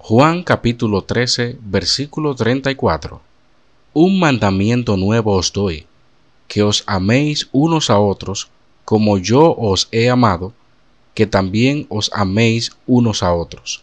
Juan capítulo 13, versículo 34. Un mandamiento nuevo os doy, que os améis unos a otros, como yo os he amado, que también os améis unos a otros.